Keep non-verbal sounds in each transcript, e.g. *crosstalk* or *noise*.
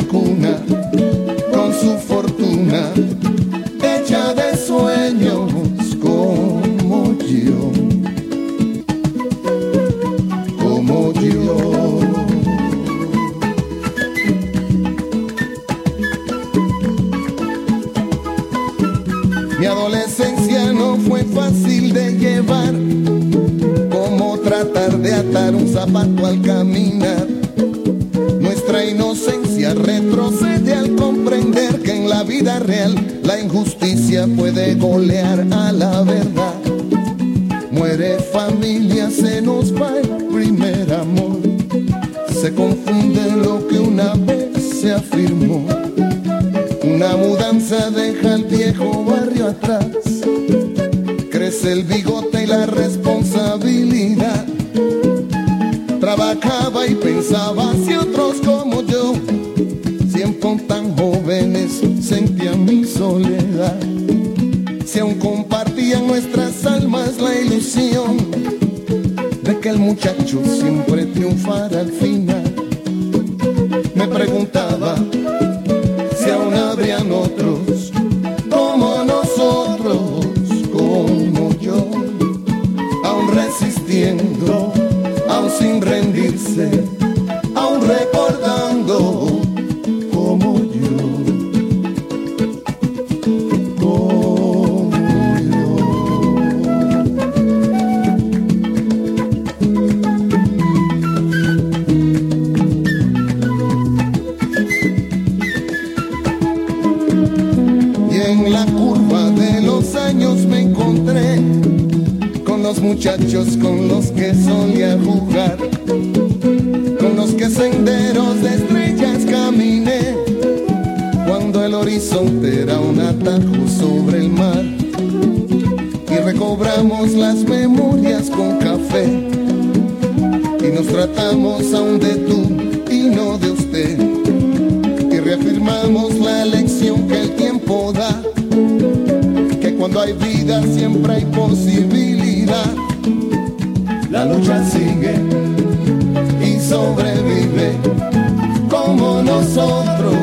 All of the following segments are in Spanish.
al muchachos con los que solía jugar, con los que senderos de estrellas caminé, cuando el horizonte era un atajo sobre el mar, y recobramos las memorias con café, y nos tratamos aún de tú y no de usted, y reafirmamos la lección que el tiempo da, que cuando hay vida siempre hay posibilidad la lucha sigue y sobrevive como nosotros,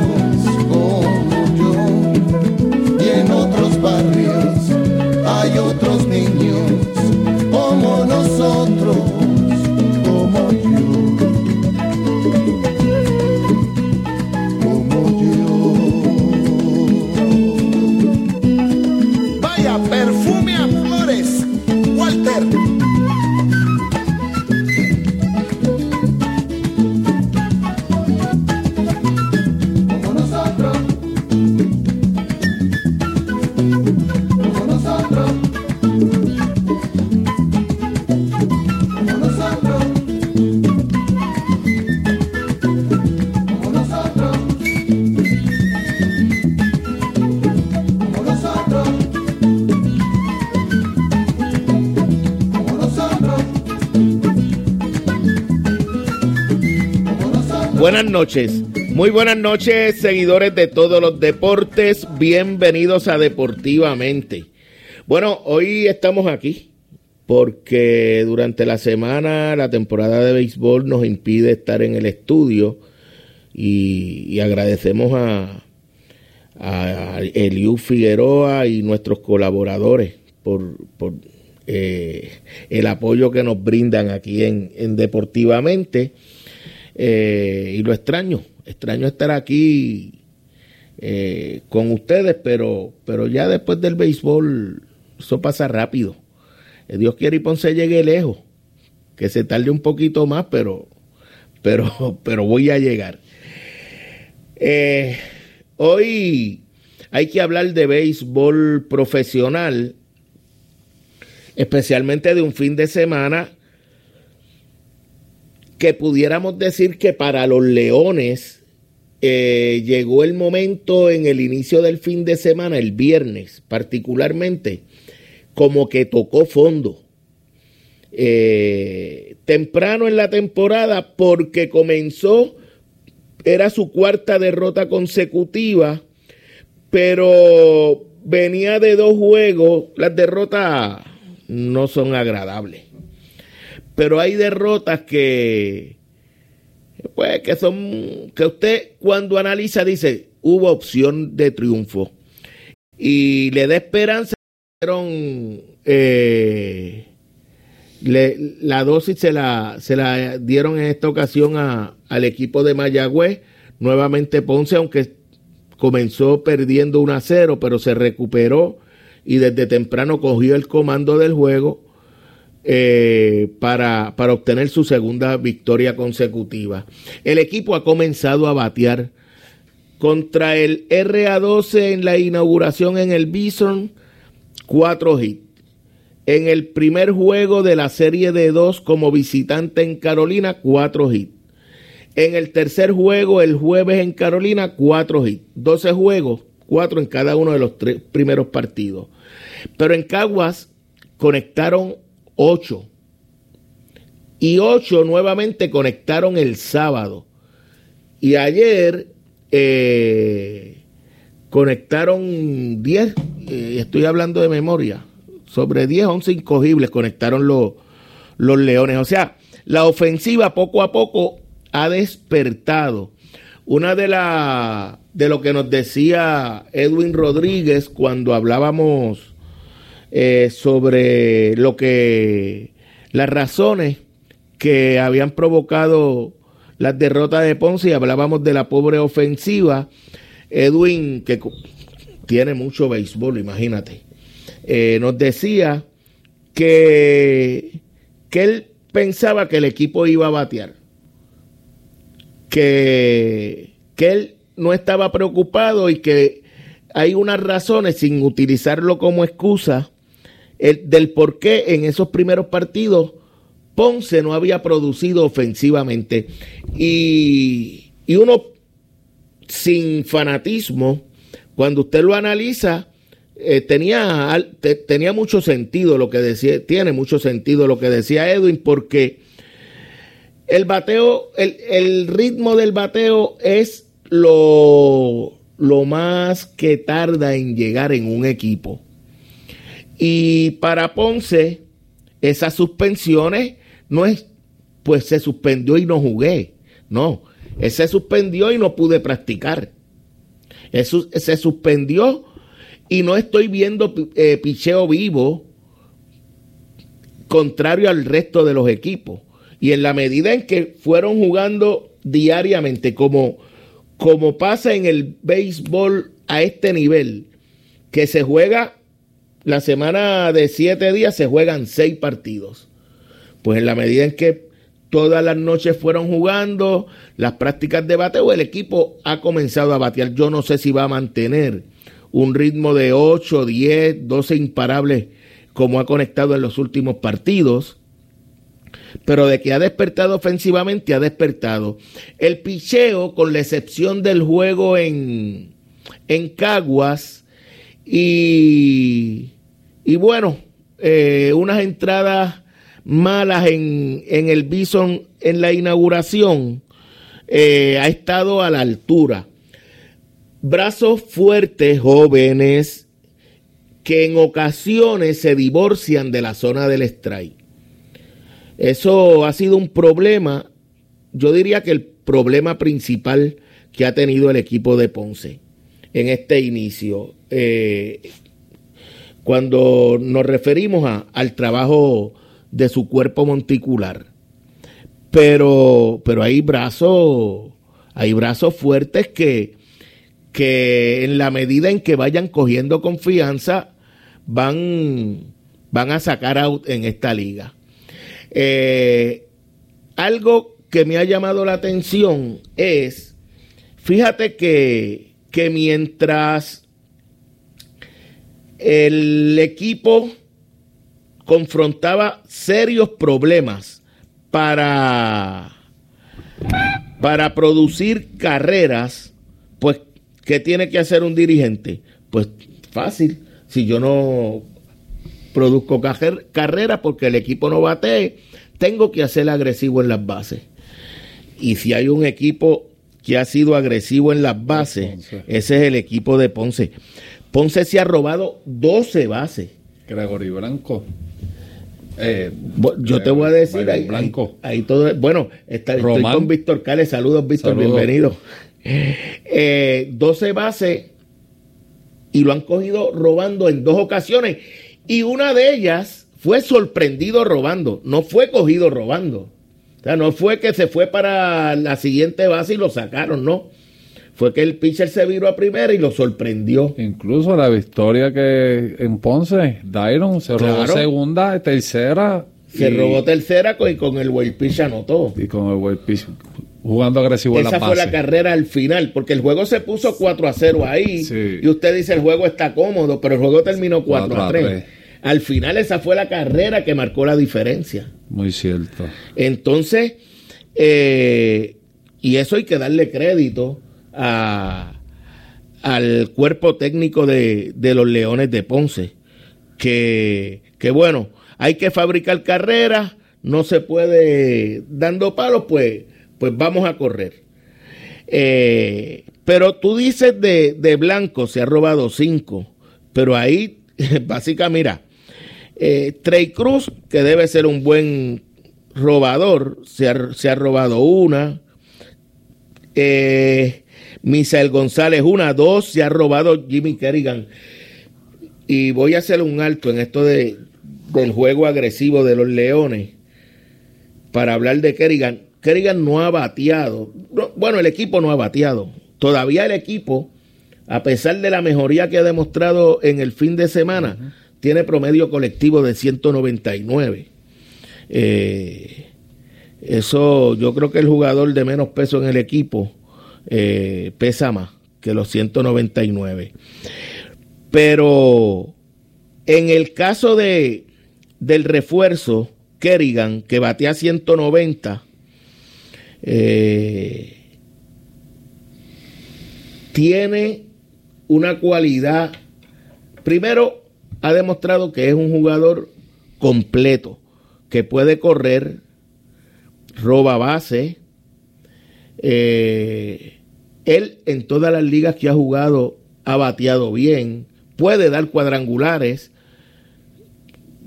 noches. Muy buenas noches, seguidores de todos los deportes. Bienvenidos a Deportivamente. Bueno, hoy estamos aquí porque durante la semana la temporada de béisbol nos impide estar en el estudio y, agradecemos a, a Figueroa y nuestros colaboradores por, eh, el apoyo que nos brindan aquí en, Deportivamente. Eh, y lo extraño, extraño estar aquí eh, con ustedes, pero, pero ya después del béisbol eso pasa rápido. Dios quiere y Ponce llegue lejos, que se tarde un poquito más, pero, pero, *laughs* pero voy a llegar. hoy hay que hablar de béisbol profesional, especialmente de un fin de semana que pudiéramos decir que para los leones eh, llegó el momento en el inicio del fin de semana, el viernes particularmente, como que tocó fondo. Eh, temprano en la temporada porque comenzó, era su cuarta derrota consecutiva, pero venía de dos juegos, las derrotas no son agradables. Pero hay derrotas que, pues, que son, que usted cuando analiza dice, hubo opción de triunfo. Y le da esperanza, eh, la dosis se la, se la dieron en esta ocasión a, al equipo de Mayagüez, nuevamente Ponce, aunque comenzó perdiendo 1 a 0, pero se recuperó y desde temprano cogió el comando del juego eh, para, para obtener su segunda victoria consecutiva. El equipo ha comenzado a batear contra el RA12 en la inauguración en el Bison, cuatro hits. En el primer juego de la serie de dos como visitante en Carolina, cuatro hits. En el tercer juego, el jueves en Carolina, cuatro hits. 12 juegos, cuatro en cada uno de los tres primeros partidos. Pero en Caguas conectaron ocho. Y ocho nuevamente conectaron el sábado. Y ayer eh, conectaron diez, eh, estoy hablando de memoria, sobre 10, 11 incogibles conectaron los, los Leones. O sea, la ofensiva poco a poco ha despertado. Una de las de lo que nos decía Edwin Rodríguez cuando hablábamos eh, sobre lo que las razones que habían provocado las derrotas de Ponce y hablábamos de la pobre ofensiva. Edwin, que tiene mucho béisbol, imagínate, eh, nos decía que, que él pensaba que el equipo iba a batear, que, que él no estaba preocupado y que hay unas razones, sin utilizarlo como excusa, el, del por qué en esos primeros partidos Ponce no había producido ofensivamente. Y, y uno sin fanatismo, cuando usted lo analiza, eh, tenía, tenía mucho sentido lo que decía, tiene mucho sentido lo que decía Edwin, porque el bateo, el, el ritmo del bateo es lo, lo más que tarda en llegar en un equipo. Y para Ponce, esas suspensiones no es, pues se suspendió y no jugué. No, se suspendió y no pude practicar. Eso, se suspendió y no estoy viendo eh, picheo vivo contrario al resto de los equipos. Y en la medida en que fueron jugando diariamente, como, como pasa en el béisbol a este nivel, que se juega la semana de siete días se juegan seis partidos. Pues en la medida en que todas las noches fueron jugando las prácticas de bateo, el equipo ha comenzado a batear. Yo no sé si va a mantener un ritmo de 8, 10, 12 imparables como ha conectado en los últimos partidos. Pero de que ha despertado ofensivamente, ha despertado. El picheo, con la excepción del juego en, en Caguas y y bueno, eh, unas entradas malas en, el Bison en la inauguración. eh, ha estado a la altura. Brazos fuertes, jóvenes, que en ocasiones se divorcian de la zona del strike. Eso ha sido un problema, yo diría que el problema principal que ha tenido el equipo de Ponce en este inicio. Eh, cuando nos referimos al trabajo de su cuerpo monticular. Pero, pero hay brazos, hay brazos fuertes que, que en la medida en que vayan cogiendo confianza, van, van a sacar out en esta liga. Eh, algo que me ha llamado la atención es, fíjate que, que mientras el equipo confrontaba serios problemas para, para producir carreras, pues, ¿qué tiene que hacer un dirigente? Pues fácil, si yo no produzco carreras porque el equipo no bate, tengo que hacer agresivo en las bases. Y si hay un equipo que ha sido agresivo en las bases, ese es el equipo de Ponce. Ponce se ha robado 12 bases. Gregory Blanco. Eh, yo te voy a decir ahí, Blanco. Ahí, todo. Bueno, está, estoy con Víctor Cales. Saludos, Víctor, bienvenido. 12 eh, bases y lo han cogido robando en dos ocasiones. Y una de ellas fue sorprendido robando, no fue cogido robando. O sea, no fue que se fue para la siguiente base y lo sacaron, no fue que el pitcher se viró a primera y lo sorprendió. Incluso la victoria que en Ponce, Dairon se robó segunda, tercera. Se robó tercera con, y con el wild pitch anotó. Y con el wild pitch jugando agresivo Esa en la fue la carrera al final, porque el juego se puso 4 a 0 ahí. Y usted dice el juego está cómodo, pero el juego terminó 4, a 3. Al final esa fue la carrera que marcó la diferencia. Muy cierto. Entonces, eh, y eso hay que darle crédito al cuerpo técnico de, los Leones de Ponce, que, bueno, hay que fabricar carreras, no se puede dando palos, pues, pues vamos a correr. Eh, pero tú dices de, Blanco, se ha robado cinco, pero ahí, *laughs* básicamente, mira, eh, Trey Cruz, que debe ser un buen robador, se ha, se ha robado una. Eh, Misael González, una, dos, se ha robado Jimmy Kerrigan. Y voy a hacer un alto en esto de, del juego agresivo de los Leones para hablar de Kerrigan. Kerrigan no ha bateado. bueno, el equipo no ha bateado. Todavía el equipo, a pesar de la mejoría que ha demostrado en el fin de semana, tiene promedio colectivo de 199. Eh, eso yo creo que el jugador de menos peso en el equipo eh, pesa más que los 199. Pero en el caso de, del refuerzo, Kerrigan, que batea 190, eh, tiene una cualidad. Primero, ha demostrado que es un jugador completo, que puede correr, roba base, eh, él en todas las ligas que ha jugado ha bateado bien, puede dar cuadrangulares,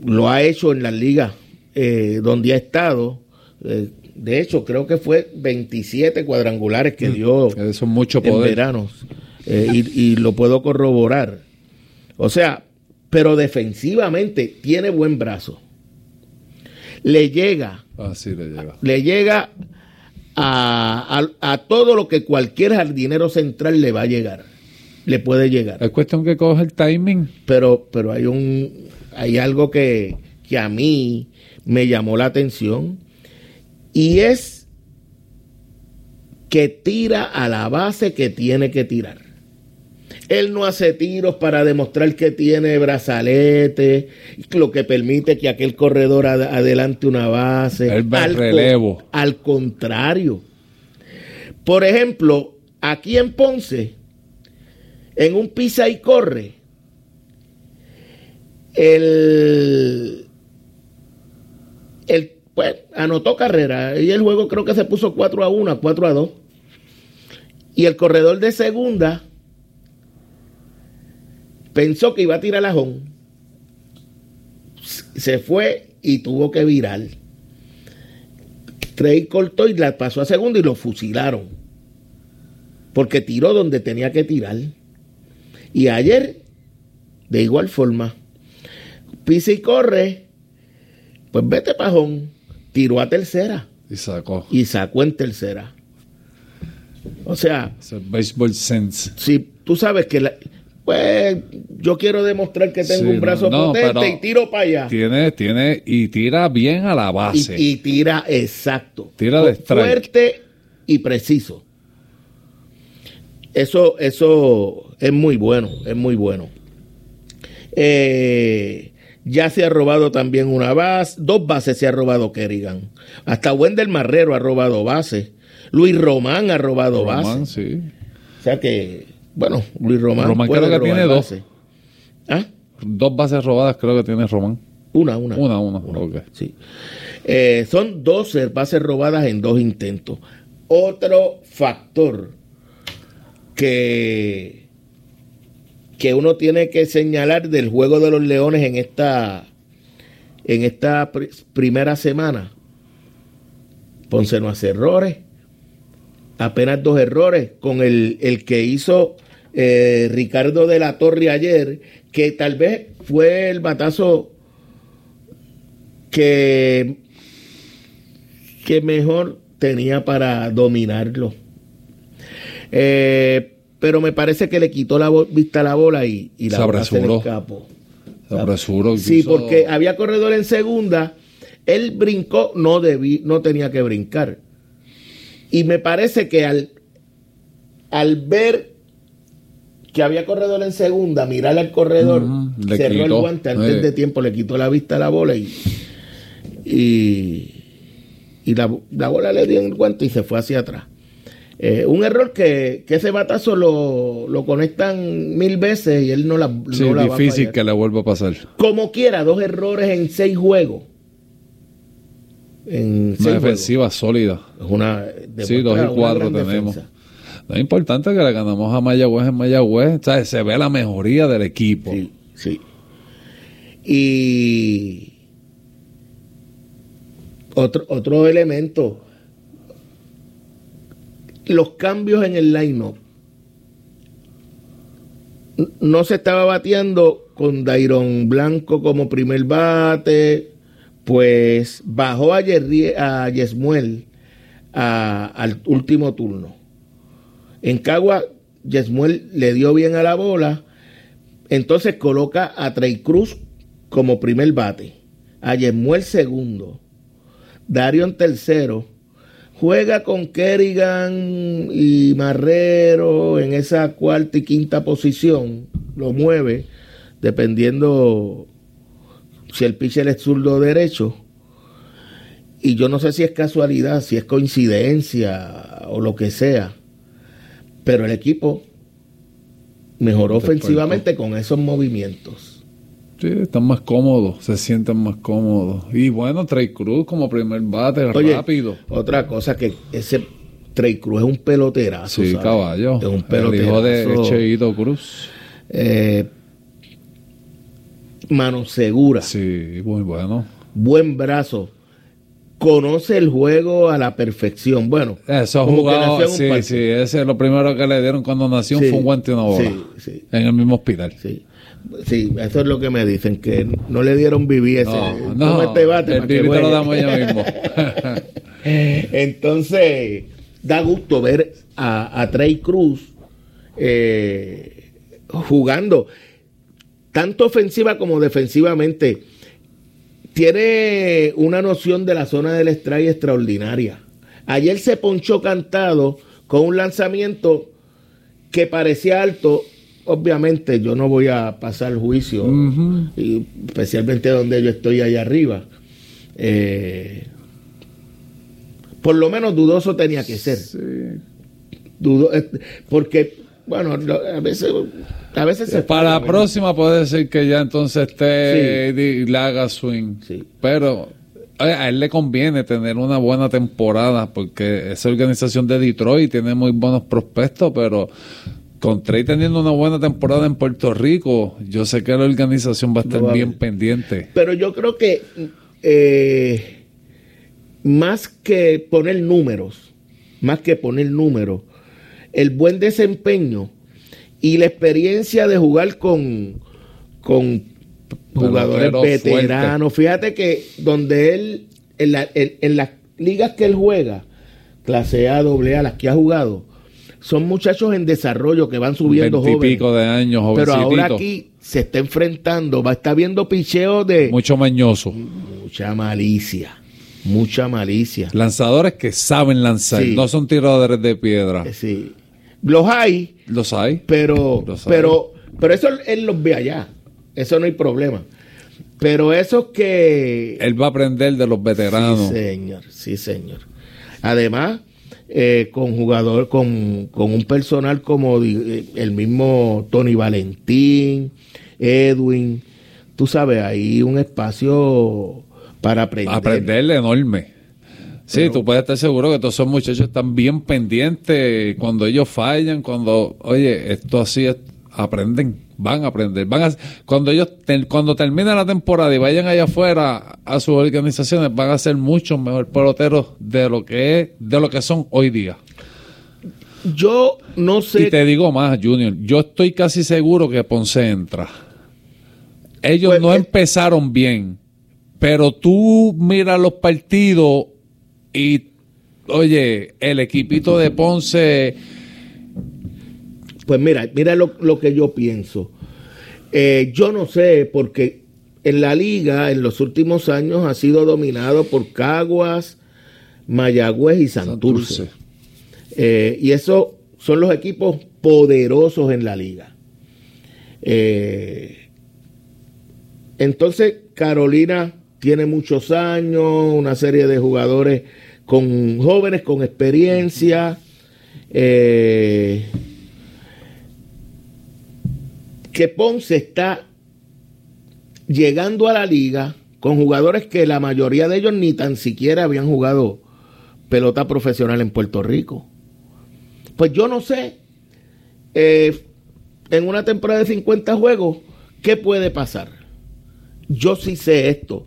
lo ha hecho en las ligas eh, donde ha estado. Eh, de hecho, creo que fue 27 cuadrangulares que mm, dio Eso mucho poder. en eh, y, lo puedo corroborar. O sea, pero defensivamente tiene buen brazo. Le llega. Ah, le llega. Le llega a, todo lo que cualquier jardinero central le va a llegar. Le puede llegar. Es cuestión que coge el timing. Pero, pero hay un hay algo que, que a mí me llamó la atención y es que tira a la base que tiene que tirar. Él no hace tiros para demostrar que tiene brazalete, lo que permite que aquel corredor adelante una base. El al, relevo. Al contrario. Por ejemplo, aquí en Ponce, en un pisa y corre, el, el pues, anotó carrera y el juego creo que se puso 4 a 1, 4 a 2. Y el corredor de segunda pensó que iba a tirar a Jón. Se fue y tuvo que virar. Trey cortó y la pasó a segunda y lo fusilaron. Porque tiró donde tenía que tirar. Y ayer, de igual forma, pisa y corre, pues vete pajón, tiró a tercera. Y sacó. Y sacó en tercera. O sea. baseball sense. Si tú sabes que la, pues yo quiero demostrar que tengo un brazo potente y tiro para allá. Tiene, tiene, y tira bien a la base. Y, tira exacto. Tira de Fuerte y preciso. Eso, eso es muy bueno, es muy bueno. Eh, ya se ha robado también una base, dos bases se ha robado Kerrigan. Hasta Wendel Marrero ha robado base. Luis Román ha robado Román, Sí. O sea que bueno, Luis Román. Román creo que tiene dos. ¿Ah? Dos bases robadas creo que tiene Román. Una, una. Una, una. Sí. Eh, son 12 bases robadas en dos intentos. Otro factor que, que uno tiene que señalar del juego de los Leones en esta, en esta primera semana. Ponce no hace errores apenas dos errores con el, el que hizo eh, Ricardo de la Torre ayer, que tal vez fue el batazo que, que mejor tenía para dominarlo. Eh, pero me parece que le quitó la vista a la bola y, y la se le escapó. Sí, porque había corredor en segunda, él brincó, no debí, no tenía que brincar y me parece que al, al ver que había corredor en segunda, mirar al corredor, cerró el guante antes de tiempo, le quitó la vista a la bola y, y, la, bola le dio en el guante y se fue hacia atrás. Eh, un error que, ese batazo lo, lo, conectan mil veces y él no la, sí, difícil que le vuelva a pasar. Como quiera, dos errores en seis juegos una defensiva sólida. Es una, sí, dos y cuatro tenemos. Lo importante que le ganamos a Mayagüez en Mayagüez. Se ve la mejoría del equipo. Sí, sí. Y otro, otro elemento, los cambios en el line-up. No se estaba bateando con Dairon Blanco como primer bate, pues bajó a, Yesmuel al último turno. En Cagua, Yesmuel le dio bien a la bola, entonces coloca a Trey Cruz como primer bate, a Yesmuel segundo, Darion tercero, juega con Kerrigan y Marrero en esa cuarta y quinta posición, lo mueve, dependiendo si el pitcher es zurdo o derecho. Y yo no sé si es casualidad, si es coincidencia o lo que sea. Pero el equipo mejoró ofensivamente con esos movimientos. Sí, están más cómodos, se sienten más cómodos. Y bueno, Trey Cruz como primer bate, rápido. Otra cosa que ese Trey Cruz es un peloterazo. Sí, caballo. Es un peloterazo. El hijo de Cheito Cruz. Eh, mano segura. Sí, muy bueno. Buen brazo. Conoce el juego a la perfección. Bueno, eso jugado, sí, sí, ese es lo primero que le dieron cuando nació fue un guante y una bola. Sí, sí. En el mismo hospital. Sí. Sí, eso es lo que me dicen, que no le dieron vivir ese. No, no este bate el te lo damos ya mismo. *laughs* Entonces, da gusto ver a, a Trey Cruz eh, jugando tanto ofensiva como defensivamente, tiene una noción de la zona del strike extraordinaria. Ayer se ponchó cantado con un lanzamiento que parecía alto. Obviamente yo no voy a pasar juicio, especialmente donde yo estoy allá arriba. Eh, por lo menos dudoso tenía que ser. Dudo, eh, porque, bueno, a veces a veces Para la próxima puede decir que ya entonces esté y le haga swing. Pero a él le conviene tener una buena temporada porque esa organización de Detroit tiene muy buenos prospectos, pero con Trey teniendo una buena temporada en Puerto Rico, yo sé que la organización va a estar bien pendiente. Pero yo creo que eh, más que poner números, más que poner números, el buen desempeño y la experiencia de jugar con, con jugadores veteranos. Fíjate que donde él, en, en, las ligas que él juega, clase A, doble A, las que ha jugado, son muchachos en desarrollo que van subiendo jóvenes. pico de años, Pero ahora aquí se está enfrentando, va a estar viendo picheo de... Mucho mañoso. Mucha malicia. Mucha malicia. Lanzadores que saben lanzar, no son tiradores de piedra. Sí. Los hay. Los hay. Pero, pero, pero eso él los ve allá. Eso no hay problema. Pero eso que... Él va a aprender de los veteranos. Sí, señor. Sí, señor. Además, eh, con jugador, con, con, un personal como eh, el mismo Tony Valentín, Edwin, tú sabes, hay un espacio para aprender. Aprenderle enorme. Sí, tú puedes estar seguro que todos esos muchachos están bien pendientes cuando ellos fallan, cuando, oye, esto así aprenden van a aprender. Van a, cuando ellos cuando termine la temporada y vayan allá afuera a sus organizaciones, van a ser mucho mejor peloteros de lo que es, de lo que son hoy día. Yo no sé. Y te digo más, Junior, yo estoy casi seguro que Ponce entra. Ellos pues, no eh, empezaron bien, pero tú miras los partidos y, oye, el equipito de Ponce pues mira, mira lo, que yo pienso. Eh, yo no sé, porque en la liga en los últimos años ha sido dominado por Caguas, Mayagüez y Santurce. Eh, y esos son los equipos poderosos en la liga. Eh, entonces, Carolina tiene muchos años, una serie de jugadores con jóvenes con experiencia. Eh, que Ponce está llegando a la liga con jugadores que la mayoría de ellos ni tan siquiera habían jugado pelota profesional en Puerto Rico. Pues yo no sé, eh, en una temporada de 50 juegos, ¿qué puede pasar? Yo sí sé esto,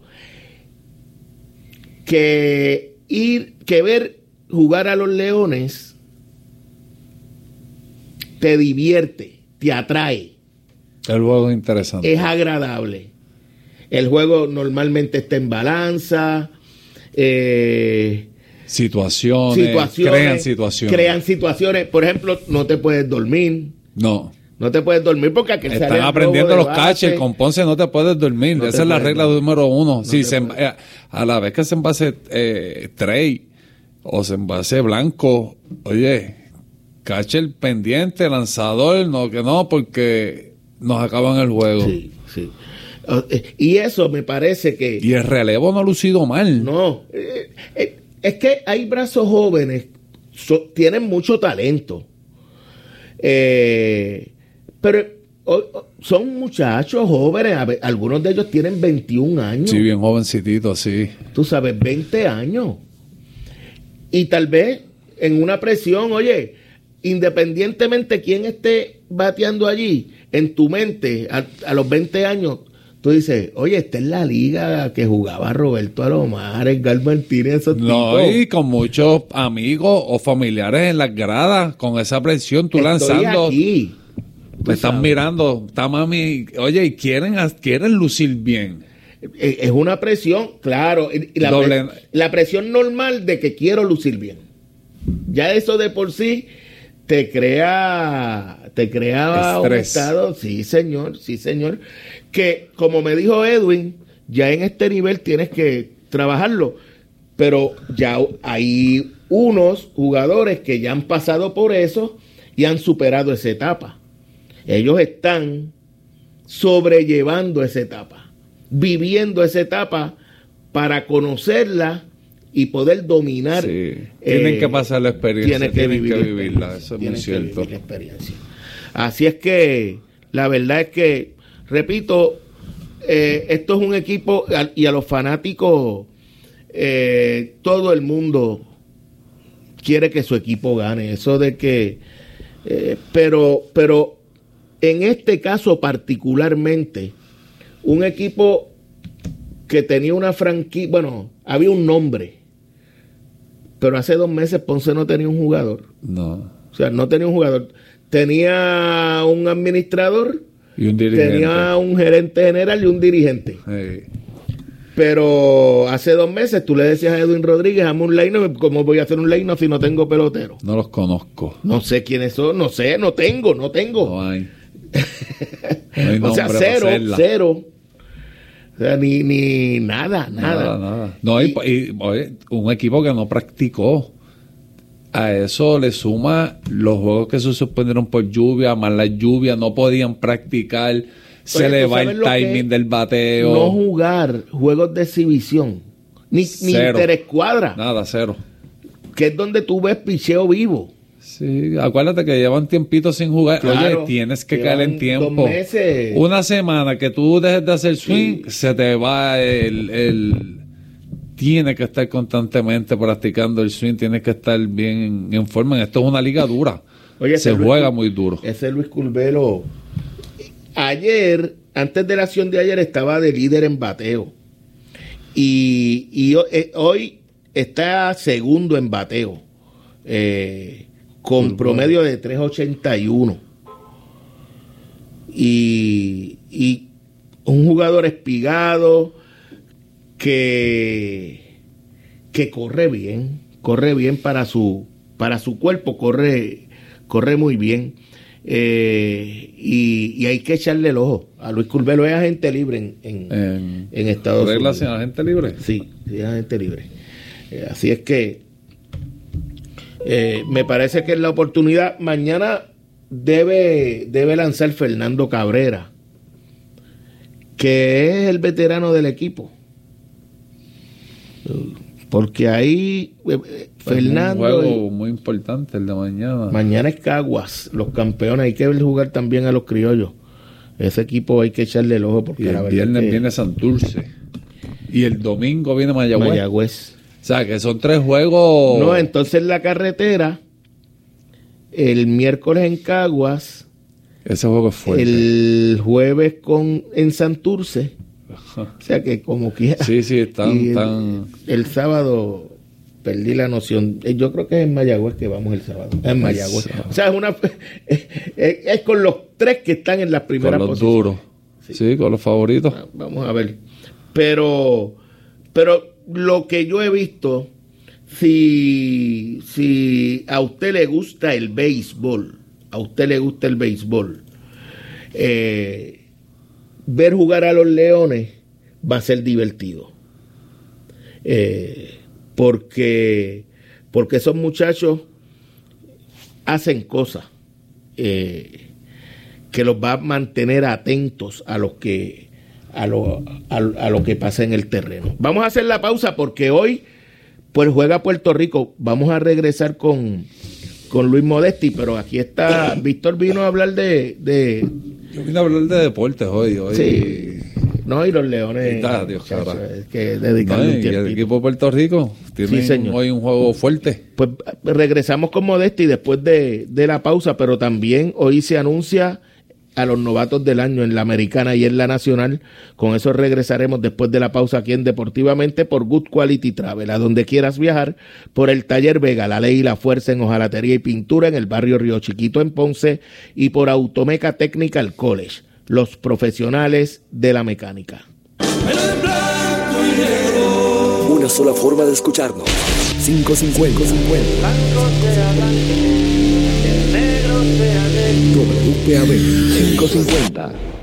que ir, que ver jugar a los leones te divierte, te atrae el juego es interesante. Es agradable. El juego normalmente está en balanza. Eh, situaciones, Crean situaciones. Crean situaciones. Por ejemplo, no te puedes dormir. No. No te puedes dormir porque aquel Están aprendiendo los caches. Con Ponce no te puedes dormir. Esa es la regla número uno. si se, eh, a la vez que se envase eh, Trey o se envase Blanco, oye, cache pendiente, lanzador, no, que no, porque nos acaban el juego. Sí, sí. Eh, y eso me parece que... Y el relevo no ha lucido mal. No, eh, eh, es que hay brazos jóvenes, tienen mucho talento. Pero son muchachos jóvenes, algunos de ellos tienen 21 años. Sí, bien jovencititos, sí. Tú sabes, 20 años. Y tal vez en una presión, oye, independientemente quién esté bateando allí, en tu mente, a, los 20 años, tú dices, oye, esta es la liga que jugaba Roberto Alomar, Edgar Martínez, esos No, y con muchos amigos o familiares en las gradas, con esa presión, tú lanzando. Aquí. Me están mirando, está mami, oye, y quieren, quieren lucir bien. E, es una presión, claro, la, la presión normal de que quiero lucir bien. Ya eso de por sí te crea, te crea un estado, sí señor, sí señor, que como me dijo Edwin, ya en este nivel tienes que trabajarlo, pero ya hay unos jugadores que ya han pasado por eso y han superado esa etapa. Ellos están sobrellevando esa etapa, viviendo esa etapa para conocerla y poder dominar. tienen que eh, pasar la experiencia, tienen que, vivirla, eso es muy cierto. experiencia. Así es que la verdad es que, repito, eh, esto es un equipo y a los fanáticos eh, todo el mundo quiere que su equipo gane. Eso de que, eh, pero, pero en este caso particularmente, un equipo que tenía una franquicia, bueno, había un nombre, pero hace dos meses Ponce no tenía un jugador. No. O sea, no tenía un jugador. Tenía un administrador, Y un dirigente. tenía un gerente general y un dirigente. Pero hace dos meses tú le decías a Edwin Rodríguez, hazme un line ¿cómo voy a hacer un line si no tengo pelotero? No los conozco. No sé quiénes son, no sé, no tengo, no tengo. No hay. No o sea, cero, cero. O sea, ni, ni nada, nada. Nada, nada. No, y, y, oye, un equipo que no practicó. A eso le suma los juegos que se suspendieron por lluvia, más la lluvia, no podían practicar. Se le ¿tú va el timing del bateo. No jugar juegos de exhibición, ni, ni interescuadra, Nada, cero. que es donde tú ves picheo vivo. Sí, acuérdate que llevan tiempito sin jugar. Claro, Oye, tienes que caer en tiempo. dos meses. Una semana que tú dejes de hacer swing, se te va el, el- Tienes que estar constantemente practicando el swing, tienes que estar bien en, forma. Esto es una liga dura. Oye, se Luis juega muy duro. Ese Luis Culvelo. Ayer, antes de la acción de ayer, estaba de líder en bateo. Y, y eh, hoy está segundo en bateo. eh, con promedio de 381. Y, y un jugador espigado que, que corre bien, corre bien para su, para su cuerpo, corre, corre muy bien. Eh, y, y hay que echarle el ojo. A Luis Curvelo es agente libre en, en, En, en Estados reglas Unidos. sin agente libre. Sí, sí, es agente libre. Eh, así es que eh, me parece que es la oportunidad. Mañana debe, debe lanzar Fernando Cabrera, que es el veterano del equipo. Porque ahí eh, eh, Fernando. Un juego muy importante el de mañana. Mañana es Caguas, los campeones. Hay que ver jugar también a los criollos. Ese equipo hay que echarle el ojo porque y el viernes que viene Santurce. Y el domingo viene Mayagüez. Mayagüez. O sea, que son tres juegos. No, entonces la carretera, el miércoles en Caguas, Ese juego es fuerte. el jueves con en Santurce. O sea que como quiera. Sí, sí, están- el, están- el sábado perdí la noción. Eh, Yo creo que es en Mayagüez que vamos el sábado. En Mayagüez. O sea, es una *laughs* es, es con los tres que están en las con primeras los posiciones. duros. Sí. con los favoritos. Ah, Vamos a ver. Pero, pero lo que yo he visto, si, si a usted le gusta el béisbol, a usted le gusta el béisbol, eh, ver jugar a los leones va a ser divertido. Eh, porque, porque esos muchachos hacen cosas eh, que los va a mantener atentos a los que a lo, a, a lo que pasa en el terreno. Vamos a hacer la pausa porque hoy pues juega Puerto Rico. Vamos a regresar con, con Luis Modesti, pero aquí está *coughs* Víctor vino a hablar de, de Yo vine a hablar de deportes hoy. hoy. sí, no y los leones. Ah, Dios, cara. que dedicarle un el equipo de Puerto Rico tiene Sí, señor. hoy un juego fuerte. Pues regresamos con Modesti después de, de la pausa, pero también hoy se anuncia a los novatos del año en la americana y en la nacional. Con eso regresaremos después de la pausa aquí en Deportivamente por Good Quality Travel, a donde quieras viajar, por el Taller Vega, la ley y la fuerza en hojalatería y pintura en el barrio Río Chiquito en Ponce y por Automeca Technical College, los profesionales de la mecánica. Una sola forma de escucharnos. 550. 50. WPAB 550.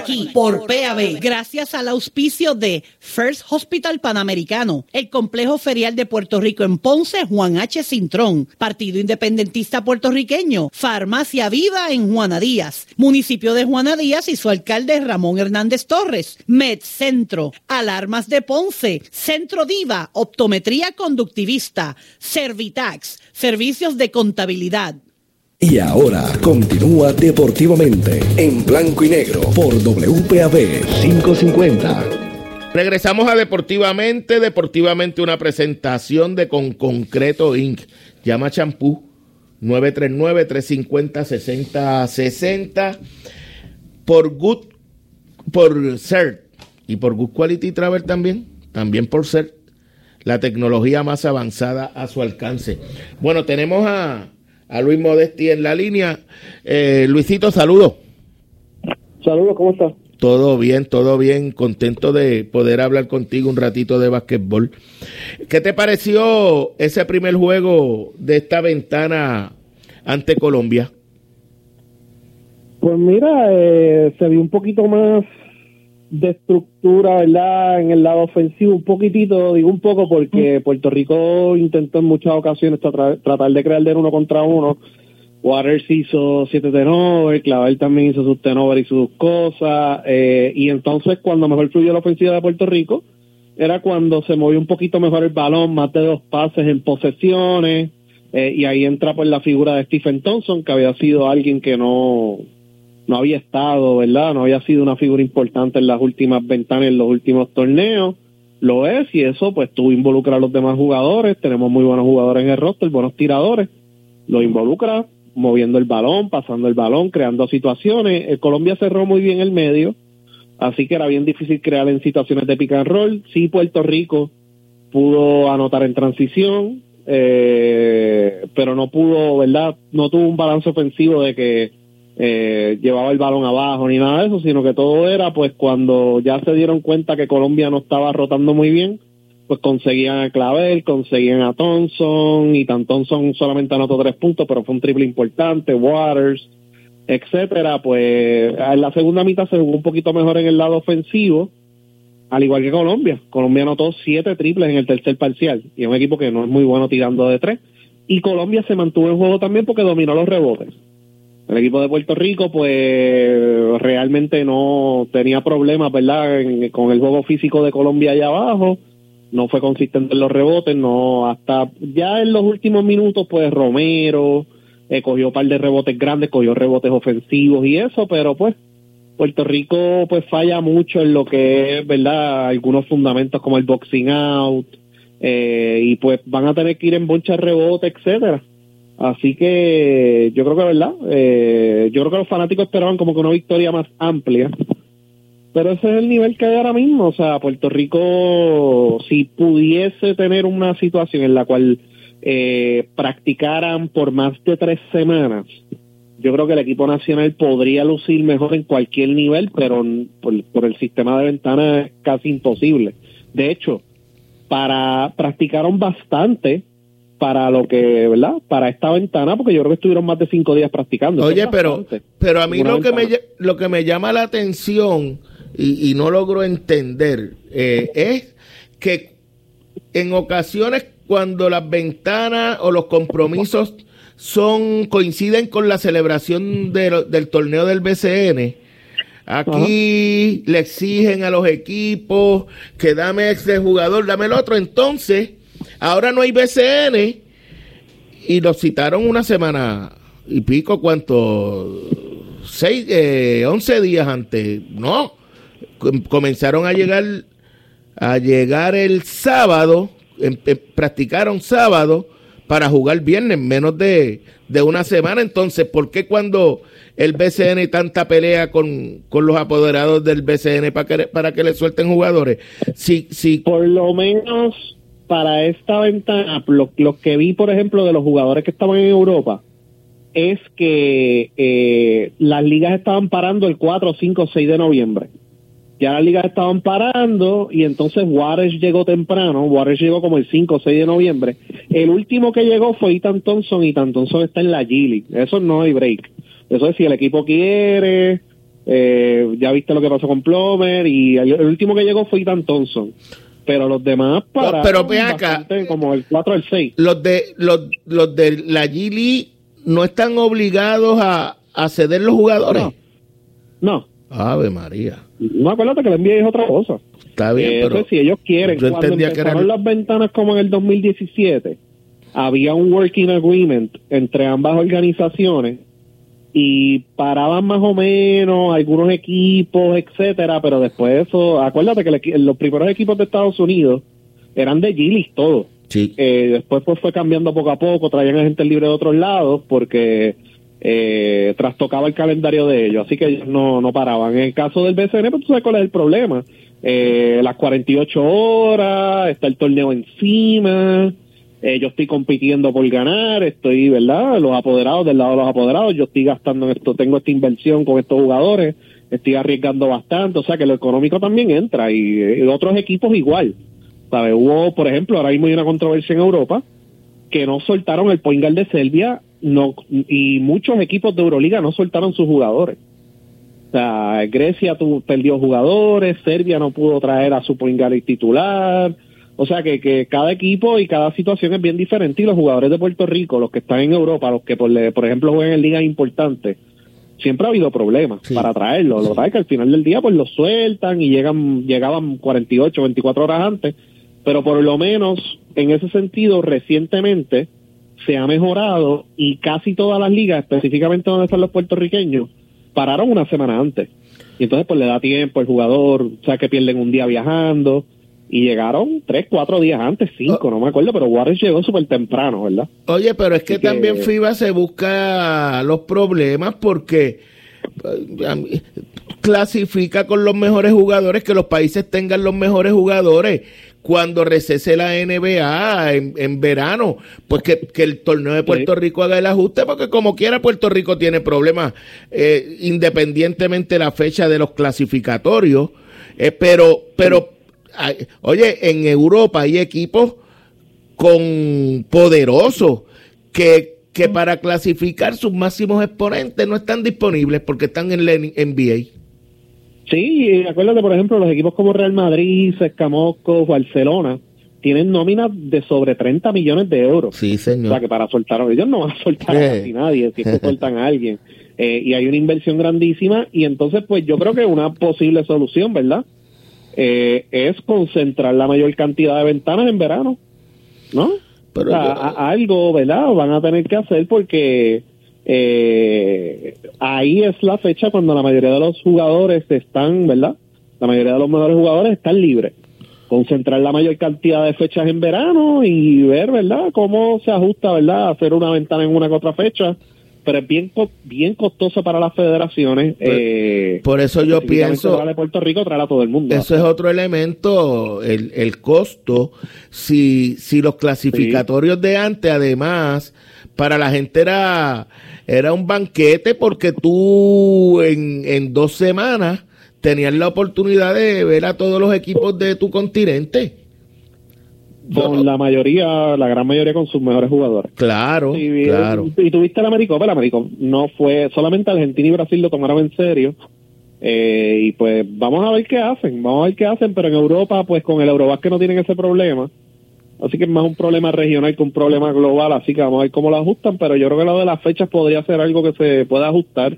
aquí, por PAB, gracias al auspicio de First Hospital Panamericano, el Complejo Ferial de Puerto Rico en Ponce, Juan H. Cintrón, Partido Independentista Puertorriqueño, Farmacia Viva en Juana Díaz, Municipio de Juana Díaz y su alcalde Ramón Hernández Torres, Med Centro, Alarmas de Ponce, Centro Diva, Optometría Conductivista, Servitax, Servicios de Contabilidad. Y ahora continúa deportivamente en blanco y negro por WPAB 550. Regresamos a Deportivamente. Deportivamente, una presentación de Con Concreto Inc. Llama Champú 939-350-6060 por Good, por CERT y por Good Quality Travel también. También por CERT. La tecnología más avanzada a su alcance. Bueno, tenemos a a Luis Modesti en la línea. Eh, Luisito, saludos. Saludos, ¿cómo estás? Todo bien, todo bien. Contento de poder hablar contigo un ratito de básquetbol. ¿Qué te pareció ese primer juego de esta ventana ante Colombia? Pues mira, eh, se vio un poquito más de estructura, ¿verdad? En el lado ofensivo, un poquitito, digo un poco, porque Puerto Rico intentó en muchas ocasiones tratar de crear uno contra uno. Waters hizo siete tenovers, Clavel también hizo sus tenovers y sus cosas, eh, y entonces cuando mejor fluyó la ofensiva de Puerto Rico, era cuando se movió un poquito mejor el balón, más de dos pases en posesiones, eh, y ahí entra pues la figura de Stephen Thompson, que había sido alguien que no, no había estado, ¿verdad? No había sido una figura importante en las últimas ventanas, en los últimos torneos. Lo es, y eso pues tuvo involucra a los demás jugadores. Tenemos muy buenos jugadores en el roster, buenos tiradores. Lo involucra moviendo el balón, pasando el balón, creando situaciones. El Colombia cerró muy bien el medio, así que era bien difícil crear en situaciones de pick and roll. Sí, Puerto Rico pudo anotar en transición, eh, pero no pudo, ¿verdad? No tuvo un balance ofensivo de que eh, llevaba el balón abajo ni nada de eso, sino que todo era pues cuando ya se dieron cuenta que Colombia no estaba rotando muy bien, pues conseguían a Clavel, conseguían a Thompson y tan Thompson solamente anotó tres puntos, pero fue un triple importante, Waters, etcétera, pues en la segunda mitad se jugó un poquito mejor en el lado ofensivo, al igual que Colombia. Colombia anotó siete triples en el tercer parcial y es un equipo que no es muy bueno tirando de tres. Y Colombia se mantuvo en juego también porque dominó los rebotes. El equipo de Puerto Rico, pues realmente no tenía problemas, ¿verdad? con el juego físico de Colombia allá abajo. No fue consistente en los rebotes, no, hasta ya en los últimos minutos, pues Romero eh, cogió un par de rebotes grandes, cogió rebotes ofensivos y eso, pero pues Puerto Rico pues falla mucho en lo que es, ¿verdad? Algunos fundamentos como el boxing out, eh, y pues van a tener que ir en boncha rebote, etcétera. Así que yo creo que, ¿verdad? Eh, yo creo que los fanáticos esperaban como que una victoria más amplia. Pero ese es el nivel que hay ahora mismo. O sea, Puerto Rico, si pudiese tener una situación en la cual eh, practicaran por más de tres semanas, yo creo que el equipo nacional podría lucir mejor en cualquier nivel, pero por, por el sistema de ventanas es casi imposible. De hecho, para practicaron bastante para lo que, ¿verdad? Para esta ventana, porque yo creo que estuvieron más de cinco días practicando. Oye, pero, pero a mí lo que, me, lo que me llama la atención y, no logro entender eh, es que en ocasiones cuando las ventanas o los compromisos son coinciden con la celebración del torneo del BCN, aquí le exigen a los equipos que dame este jugador, dame el otro, entonces ahora no hay BCN y los citaron una semana y pico, ¿cuánto? Seis, eh, once días antes, no, comenzaron a llegar a llegar el sábado, em, em, practicaron sábado para jugar viernes, menos de, una semana. Entonces, ¿por qué cuando el BCN tanta pelea con, los apoderados del BCN para que, para que le suelten jugadores? Si, si... Por lo menos para esta ventana, lo, que vi, por ejemplo, de los jugadores que estaban en Europa, es que eh, las ligas estaban parando el 4, 5, 6 de noviembre ya las ligas estaban parando y entonces Waters llegó temprano, Waters llegó como el 5 o 6 de noviembre. El último que llegó fue Ethan Thompson, y Thompson está en la Gili, eso no hay break. Eso es si el equipo quiere, eh, ya viste lo que pasó con Plomer y el, último que llegó fue Ethan Thompson. Pero los demás para pero ve acá, como el 4 o el 6. Los de los, los de la Gili no están obligados a, a ceder los jugadores. no. Ave María. No, acuérdate que la NBA es otra cosa. Está bien, eh, pero si ellos quieren, cuando empezaron las ventanas como en el 2017, había un working agreement entre ambas organizaciones y paraban más o menos algunos equipos, etcétera, pero después eso, acuérdate que los primeros equipos de Estados Unidos eran de Gillis todos. Sí. Eh, después pues fue cambiando poco a poco, traían a gente libre de otros lados porque eh, trastocaba el calendario de ellos, así que ellos no, no paraban. En el caso del BCN, pues tú sabes cuál es el problema. Eh, las 48 horas, está el torneo encima, eh, yo estoy compitiendo por ganar, estoy, ¿verdad? Los apoderados, del lado de los apoderados, yo estoy gastando en esto, tengo esta inversión con estos jugadores, estoy arriesgando bastante, o sea que lo económico también entra y, otros equipos igual. ¿Sabes? Hubo, por ejemplo, ahora mismo hay una controversia en Europa que no soltaron el point de Serbia no y muchos equipos de Euroliga no soltaron sus jugadores. O sea, Grecia tu, perdió jugadores, Serbia no pudo traer a su point titular. O sea que, que cada equipo y cada situación es bien diferente. Y los jugadores de Puerto Rico, los que están en Europa, los que por, por ejemplo juegan en ligas importantes, siempre ha habido problemas para traerlos. Lo que que al final del día pues los sueltan y llegan llegaban 48, 24 horas antes, pero por lo menos en ese sentido recientemente se ha mejorado y casi todas las ligas, específicamente donde están los puertorriqueños, pararon una semana antes. Y entonces pues le da tiempo al jugador, o sea que pierden un día viajando y llegaron tres, cuatro días antes, cinco, oh. no me acuerdo, pero Warriors llegó súper temprano, ¿verdad? Oye, pero es que, también FIBA se busca los problemas porque eh, clasifica con los mejores jugadores, que los países tengan los mejores jugadores cuando recese la NBA en, verano, pues que, el torneo de Puerto Rico haga el ajuste, porque como quiera Puerto Rico tiene problemas, eh, independientemente de la fecha de los clasificatorios, eh, pero, pero, oye, en Europa hay equipos con poderosos que, que para clasificar sus máximos exponentes no están disponibles porque están en la NBA. Sí, acuérdate, por ejemplo, los equipos como Real Madrid, Escamosco, Barcelona, tienen nóminas de sobre 30 millones de euros. Sí, señor. O sea, que para soltar, ellos no van a soltar a casi nadie, si es que sueltan a alguien. Eh, y hay una inversión grandísima, y entonces, pues yo creo que una posible solución, ¿verdad? Eh, es concentrar la mayor cantidad de ventanas en verano, ¿no? Pero algo, ¿verdad? Van a tener que hacer porque eh, ahí es la fecha cuando la mayoría de los jugadores están, ¿verdad? La mayoría de los mejores jugadores están libres. Concentrar la mayor cantidad de fechas en verano y ver, ¿verdad? Cómo se ajusta, ¿verdad? Hacer una ventana en una que otra fecha. Pero es bien, bien costoso para las federaciones. Por, eh, por eso yo pienso. de Puerto Rico traer a todo el mundo. Eso es otro elemento, el, el costo. Si, si los clasificatorios de antes, además, para la gente era era un banquete porque tú en, en dos semanas tenías la oportunidad de ver a todos los equipos de tu continente. Con la mayoría, la gran mayoría con sus mejores jugadores. Claro, Y, claro. y tuviste el Américo, el Américo no fue, solamente Argentina y Brasil lo tomaron en serio. Eh, y pues vamos a ver qué hacen, vamos a ver qué hacen, pero en Europa, pues con el Eurobasket no tienen ese problema. Así que es más un problema regional que un problema global, así que vamos a ver cómo lo ajustan, pero yo creo que lo de las fechas podría ser algo que se pueda ajustar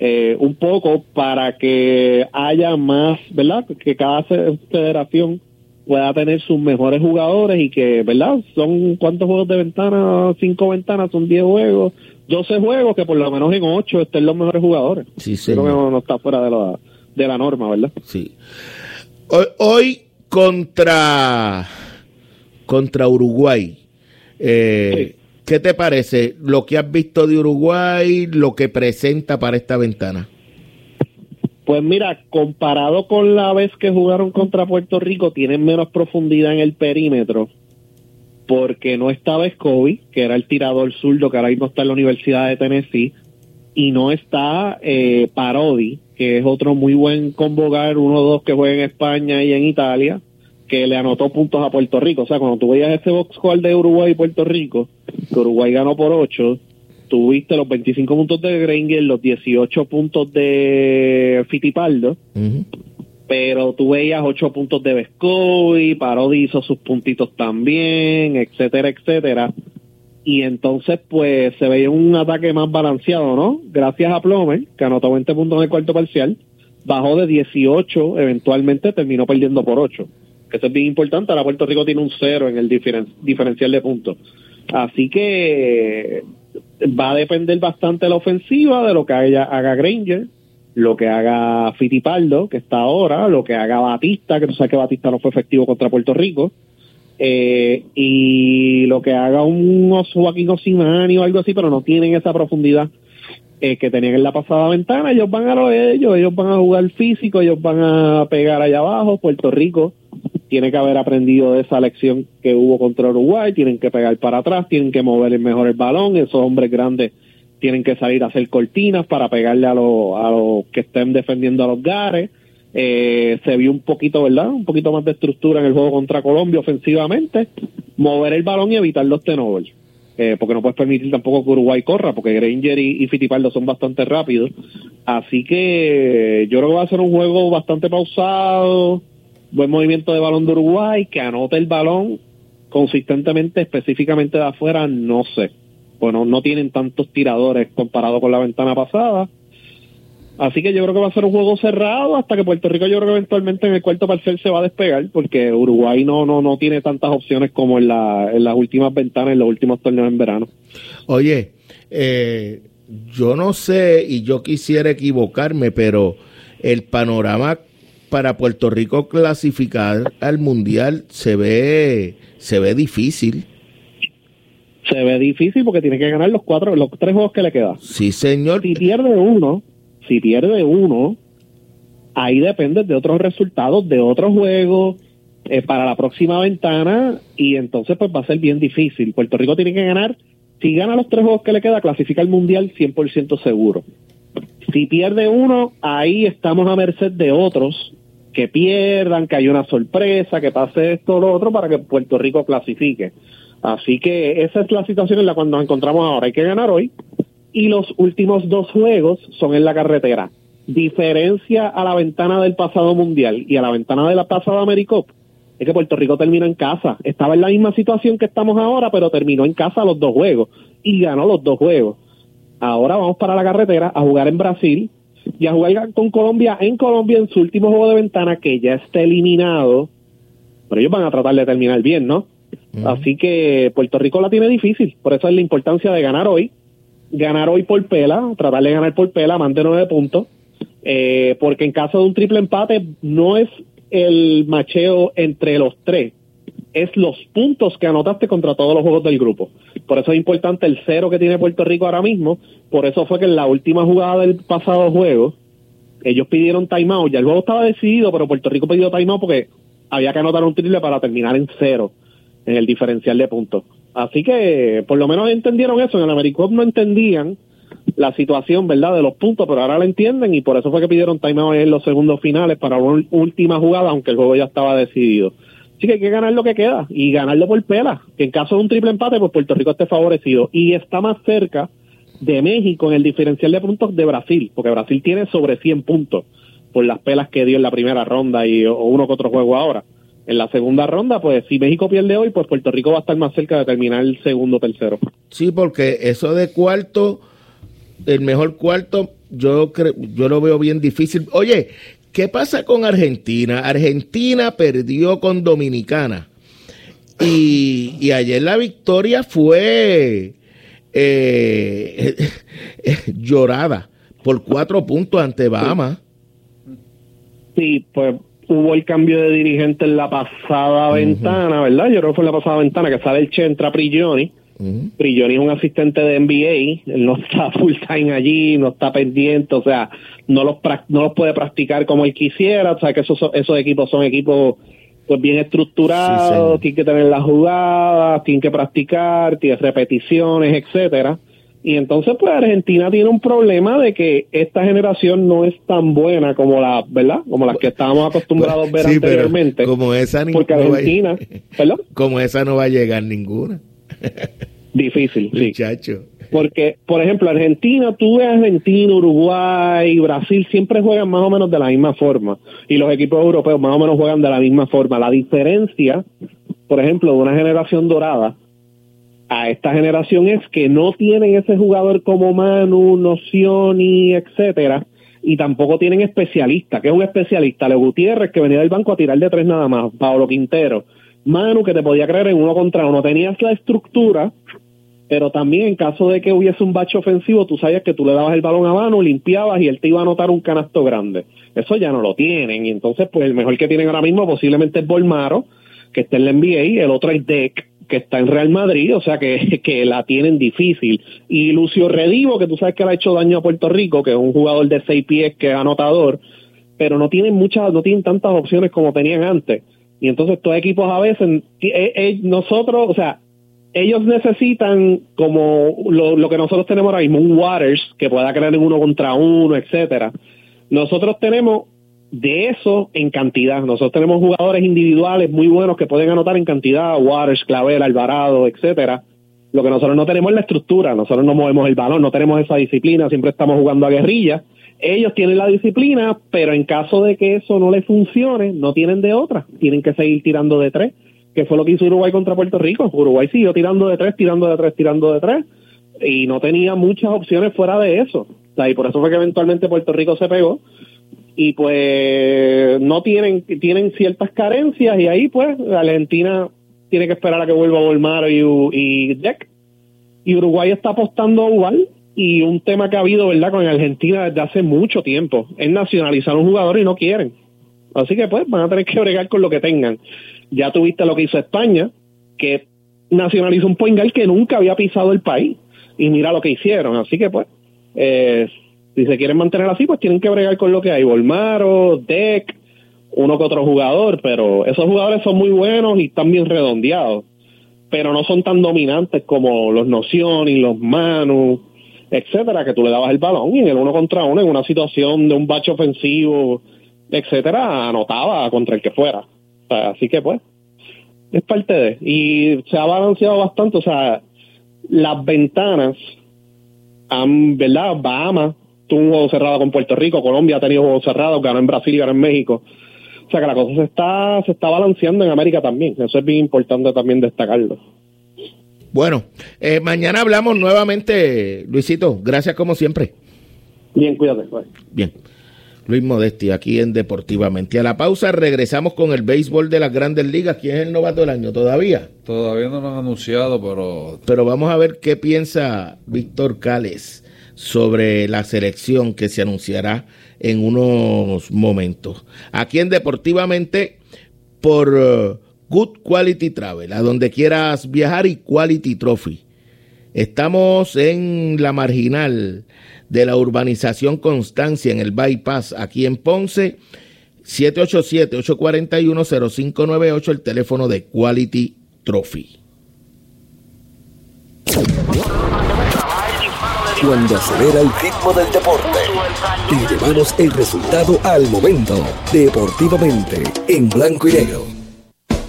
eh, un poco para que haya más, ¿verdad? Que cada fe- federación pueda tener sus mejores jugadores y que, ¿verdad? Son cuántos juegos de ventana, cinco ventanas, son 10 juegos, 12 juegos, que por lo menos en 8 estén los mejores jugadores. Sí, Creo que no está fuera de la, de la norma, ¿verdad? Sí. Hoy, hoy contra contra Uruguay. eh, ¿Qué te parece lo que has visto de Uruguay, lo que presenta para esta ventana? Pues mira, comparado con la vez que jugaron contra Puerto Rico, tienen menos profundidad en el perímetro, porque no estaba Scobie, que era el tirador zurdo que ahora mismo está en la Universidad de Tennessee, y no está eh, Parodi, que es otro muy buen convocar, uno o dos que juega en España y en Italia, que le anotó puntos a Puerto Rico. O sea, cuando tú veías ese box score de Uruguay y Puerto Rico, que Uruguay ganó por 8, tuviste los 25 puntos de Granger, los 18 puntos de Fitipaldo, pero tú veías 8 puntos de Vescovi, Parodi hizo sus puntitos también, etcétera, etcétera. Y entonces, pues, se veía un ataque más balanceado, ¿no? Gracias a Plomer, que anotó 20 puntos en el cuarto parcial, bajó de 18, eventualmente terminó perdiendo por 8. Que eso es bien importante, ahora Puerto Rico tiene un 0 en el diferen- diferencial de puntos. Así que va a depender bastante la ofensiva, de lo que haga, haga Granger, lo que haga Fitipaldo, que está ahora, lo que haga Batista, que tú sabes que Batista no fue efectivo contra Puerto Rico, eh, y lo que haga un Joaquín Osimani o algo así, pero no tienen esa profundidad eh, que tenían en la pasada ventana. Ellos van a lo de ellos, ellos van a jugar físico, ellos van a pegar allá abajo. Puerto Rico tiene que haber aprendido de esa lección que hubo contra Uruguay, tienen que pegar para atrás, tienen que mover mejor el balón, esos hombres grandes tienen que salir a hacer cortinas para pegarle a los a los que estén defendiendo a los gares. Eh, se vio un poquito, ¿verdad? Un poquito más de estructura en el juego contra Colombia ofensivamente, mover el balón y evitar los tenovers. Eh, porque no puedes permitir tampoco que Uruguay corra, porque Granger y, y Fittipaldo son bastante rápidos. Así que yo creo que va a ser un juego bastante pausado, buen movimiento de balón de Uruguay, que anote el balón consistentemente, específicamente de afuera, no sé. Bueno, no tienen tantos tiradores comparado con la ventana pasada. Así que yo creo que va a ser un juego cerrado hasta que Puerto Rico yo creo que eventualmente en el cuarto parcial se va a despegar porque Uruguay no no no tiene tantas opciones como en, la, en las últimas ventanas, en los últimos torneos en verano. Oye, eh, yo no sé y yo quisiera equivocarme, pero el panorama para Puerto Rico clasificar al mundial se ve se ve difícil. Se ve difícil porque tiene que ganar los cuatro, los tres juegos que le quedan. Sí, señor. Si pierde uno, si pierde uno, ahí depende de otros resultados, de otros juegos eh, para la próxima ventana y entonces pues va a ser bien difícil. Puerto Rico tiene que ganar, si gana los tres juegos que le queda, clasifica al Mundial 100% seguro. Si pierde uno, ahí estamos a merced de otros que pierdan, que haya una sorpresa, que pase esto o lo otro para que Puerto Rico clasifique. Así que esa es la situación en la cual nos encontramos ahora. Hay que ganar hoy y los últimos dos juegos son en la carretera. Diferencia a la ventana del pasado mundial y a la ventana de la pasada AmeriCup es que Puerto Rico terminó en casa. Estaba en la misma situación que estamos ahora, pero terminó en casa los dos juegos y ganó los dos juegos. Ahora vamos para la carretera a jugar en Brasil y a jugar con Colombia en Colombia en su último juego de ventana que ya está eliminado. Pero ellos van a tratar de terminar bien, ¿no? Así que Puerto Rico la tiene difícil. Por eso es la importancia de ganar hoy. Ganar hoy por pela, tratar de ganar por pela, más de nueve puntos. Eh, porque en caso de un triple empate no es el macheo entre los tres, es los puntos que anotaste contra todos los juegos del grupo. Por eso es importante el cero que tiene Puerto Rico ahora mismo. Por eso fue que en la última jugada del pasado juego, ellos pidieron timeout. Ya el juego estaba decidido, pero Puerto Rico pidió timeout porque había que anotar un triple para terminar en cero en el diferencial de puntos. Así que por lo menos entendieron eso. En el AmeriCup no entendían la situación, ¿verdad?, de los puntos, pero ahora la entienden y por eso fue que pidieron timeout en los segundos finales para una última jugada, aunque el juego ya estaba decidido. Así que hay que ganar lo que queda y ganarlo por pela, que en caso de un triple empate, pues Puerto Rico esté favorecido y está más cerca de México en el diferencial de puntos de Brasil, porque Brasil tiene sobre 100 puntos por las pelas que dio en la primera ronda y uno que otro juego ahora. En la segunda ronda, pues si México pierde hoy, pues Puerto Rico va a estar más cerca de terminar el segundo tercero. Sí, porque eso de cuarto, el mejor cuarto, yo creo, yo lo veo bien difícil. Oye, ¿qué pasa con Argentina? Argentina perdió con Dominicana. Y, y ayer la victoria fue eh, *laughs* llorada por cuatro puntos ante Bahamas. Sí, pues hubo el cambio de dirigente en la pasada ventana, ¿verdad? Yo creo que fue en la pasada ventana que sale el Che, entra Prigioni. Prigioni es un asistente de NBA, él no *laughs* está full time allí, no está pendiente, o sea, no los, no los puede practicar como él quisiera, o sea, que esos, esos equipos son equipos pues bien estructurados, tienen que tener las jugadas, tienen que practicar, tienen repeticiones, etcétera. Y entonces, pues Argentina tiene un problema de que esta generación no es tan buena como la, ¿verdad? Como las que estábamos acostumbrados a ver anteriormente. como esa porque Argentina, *laughs* Como esa no va a llegar ninguna. Difícil, sí. Muchacho. Porque, por ejemplo, Argentina, tú ves Argentina, Uruguay, Brasil, siempre juegan más o menos de la misma forma. Y los equipos europeos más o menos juegan de la misma forma. La diferencia, por ejemplo, de una generación dorada a esta generación es que no tienen ese jugador como Manu, Nocioni, etcétera, y tampoco tienen especialista. que es un especialista? Leo Gutiérrez, que venía del banco a tirar de tres nada más, Pablo Quintero, Manu, que te podía creer en uno contra uno. Tenías la estructura, pero también en caso de que hubiese un bache ofensivo, tú sabías que tú le dabas el balón a Manu, limpiabas y él te iba a anotar un canasto grande. Eso ya no lo tienen, y entonces, pues el mejor que tienen ahora mismo posiblemente es Bolmaro, que está en la NBA, el otro es Deck, que está en Real Madrid, o sea que, *laughs* que la tienen difícil. Y Lucio Redivo, que tú sabes que le ha hecho daño a Puerto Rico, que es un jugador de seis pies que es anotador, pero no tienen muchas, no tienen tantas opciones como tenían antes. Y entonces estos equipos a veces, eh, eh, nosotros, o sea, ellos necesitan como lo, que nosotros tenemos ahora mismo, un Waters que pueda crear en uno contra uno, etcétera. Nosotros tenemos de eso en cantidad. Nosotros tenemos jugadores individuales muy buenos que pueden anotar en cantidad, Waters, Clavel, Alvarado, etcétera. Lo que nosotros no tenemos es la estructura, nosotros no movemos el balón, no tenemos esa disciplina, siempre estamos jugando a guerrilla. Ellos tienen la disciplina, pero en caso de que eso no les funcione, no tienen de otra, tienen que seguir tirando de tres, que fue lo que hizo Uruguay contra Puerto Rico. Uruguay siguió tirando de tres, tirando de tres, tirando de tres, y no tenía muchas opciones fuera de eso. y por eso fue que eventualmente Puerto Rico se pegó y pues no tienen tienen ciertas carencias y ahí pues Argentina tiene que esperar a que vuelva Volmar y, y Deck y Uruguay está apostando igual y un tema que ha habido verdad con Argentina desde hace mucho tiempo es nacionalizar un jugador y no quieren. Así que pues van a tener que bregar con lo que tengan. Ya tuviste lo que hizo España que nacionalizó un poingal que nunca había pisado el país y mira lo que hicieron. Así que pues eh, si se quieren mantener así, pues tienen que bregar con lo que hay. Volmaro, Deck, uno que otro jugador, pero esos jugadores son muy buenos y están bien redondeados, pero no son tan dominantes como los Noción y los Manu, etcétera, que tú le dabas el balón y en el uno contra uno, en una situación de un bache ofensivo, etcétera, anotaba contra el que fuera. así que pues, es parte de. Y se ha balanceado bastante, o sea, las ventanas han, ¿verdad? Bahamas tuvo un juego cerrado con Puerto Rico, Colombia ha tenido juegos cerrados, ganó en Brasil y ganó en México. O sea que la cosa se está, se está balanceando en América también. Eso es bien importante también destacarlo. Bueno, eh, mañana hablamos nuevamente, Luisito. Gracias como siempre. Bien, cuídate. Bien. Luis Modesti, aquí en Deportivamente. A la pausa regresamos con el béisbol de las grandes ligas. ¿Quién es el novato del año? ¿Todavía? Todavía no lo han anunciado, pero... Pero vamos a ver qué piensa Víctor Cales sobre la selección que se anunciará en unos momentos. Aquí en Deportivamente por uh, Good Quality Travel, a donde quieras viajar y Quality Trophy. Estamos en la marginal de la urbanización Constancia en el Bypass, aquí en Ponce. 787-841-0598, el teléfono de Quality Trophy. cuando acelera el ritmo del deporte. Y llevamos el resultado al momento, deportivamente, en blanco y negro.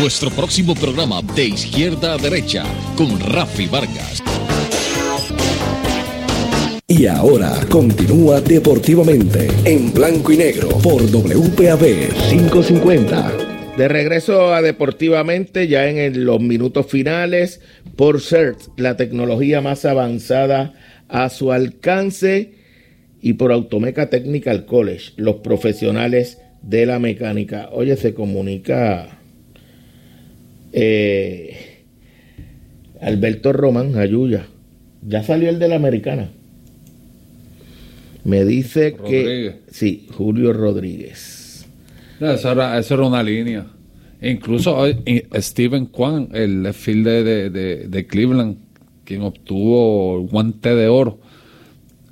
Nuestro próximo programa de izquierda a derecha con Rafi Vargas. Y ahora continúa deportivamente en blanco y negro por WPAB 550. De regreso a Deportivamente, ya en los minutos finales, por CERT, la tecnología más avanzada a su alcance, y por Automeca Technical College, los profesionales de la mecánica. Oye, se comunica eh, Alberto Román Ayuya. Ya salió el de la americana. Me dice que. Sí, Julio Rodríguez. eso, era, una línea. Incluso Steven Kwan, el fielder de, de Cleveland, quien obtuvo el guante de oro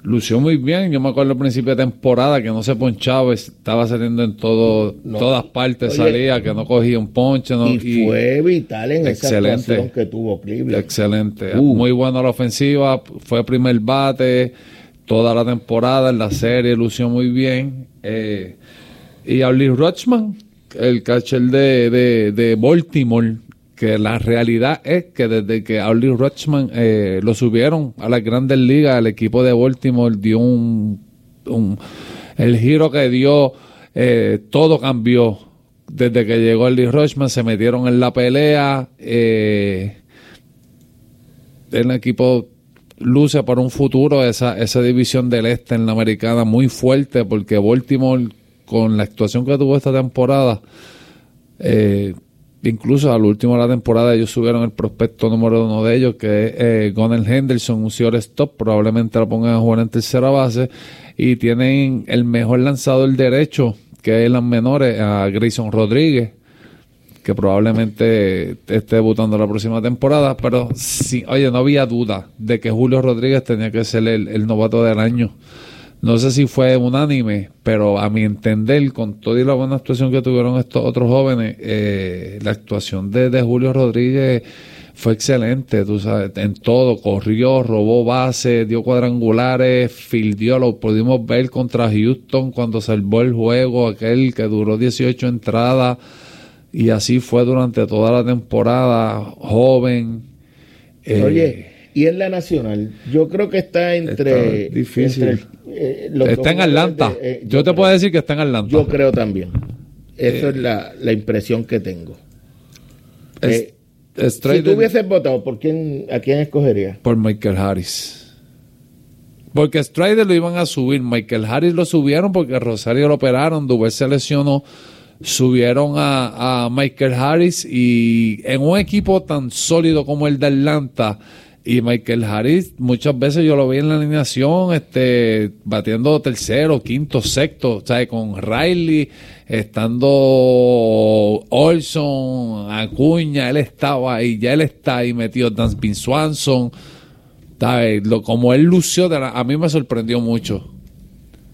lució muy bien. Yo me acuerdo al principio de temporada que no se ponchaba, estaba saliendo en todo, todas partes, salía, que no cogía un ponche. y, fue vital en excelente, esa que tuvo Cleveland. Excelente. Uh. Muy bueno la ofensiva, fue primer bate toda la temporada en la serie, lució muy bien. Eh, y a Lee Rochman, el catcher de, de, de Baltimore, que la realidad es que desde que Auli Rochman eh, lo subieron a las grandes ligas, el equipo de Baltimore dio un, el giro que dio, eh, todo cambió. Desde que llegó Auli Rochman se metieron en la pelea. Eh, el equipo luce por un futuro esa, esa división del este en la americana muy fuerte porque Baltimore con la actuación que tuvo esta temporada eh, Incluso al último de la temporada ellos subieron el prospecto número uno de ellos, que es eh, Gonel Henderson, un stop, probablemente lo pongan a jugar en tercera base. Y tienen el mejor lanzador derecho, que es las menores, a Grayson Rodríguez, que probablemente esté debutando la próxima temporada. Pero sí, oye, no había duda de que Julio Rodríguez tenía que ser el novato del año no sé si fue unánime, pero a mi entender, con toda la buena actuación que tuvieron estos otros jóvenes, eh, la actuación de, Julio Rodríguez fue excelente, tú sabes, en todo, corrió, robó base, dio cuadrangulares, fildió, lo pudimos ver contra Houston cuando salvó el juego, aquel que duró 18 entradas, y así fue durante toda la temporada, joven. Eh, Oye, y en la nacional, yo creo que está entre... difícil. Eh, está en Atlanta. Eh, yo, te puedo decir que está en Atlanta. Yo creo también. Esa es la, impresión que tengo. Eh, si tú hubieses votado, ¿por quién, ¿a quién escogerías? Por Michael Harris. Porque Strider lo iban a subir. Michael Harris lo subieron porque Rosario lo operaron. Dubé se lesionó. Subieron a, a Michael Harris y en un equipo tan sólido como el de Atlanta y Michael Harris, muchas veces yo lo vi en la alineación, este, batiendo tercero, quinto, sexto, ¿sabes? Con Riley, estando Olson, Acuña, él estaba ahí, ya él está ahí metido, Dansby Swanson, ¿sabes? Lo, como él lució, a mí me sorprendió mucho.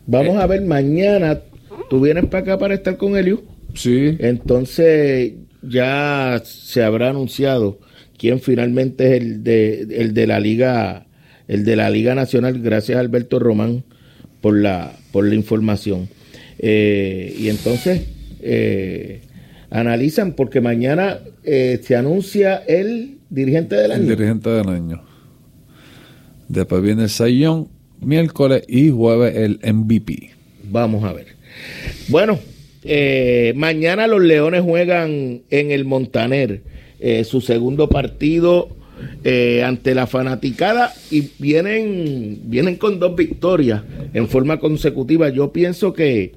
Vamos a ver, mañana, ¿tú vienes para acá para estar con Eliu? Sí. Entonces, ya se habrá anunciado quién finalmente es el de, el de la Liga el de la Liga Nacional, gracias a Alberto Román por la, por la información. Eh, y entonces eh, analizan, porque mañana eh, se anuncia el dirigente del año. El dirigente del año. Después viene el Sayón, miércoles y jueves el MVP. Vamos a ver. Bueno, mañana los Leones juegan en el Montaner su segundo partido eh, ante la fanaticada y vienen, vienen con dos victorias en forma consecutiva. Yo pienso que,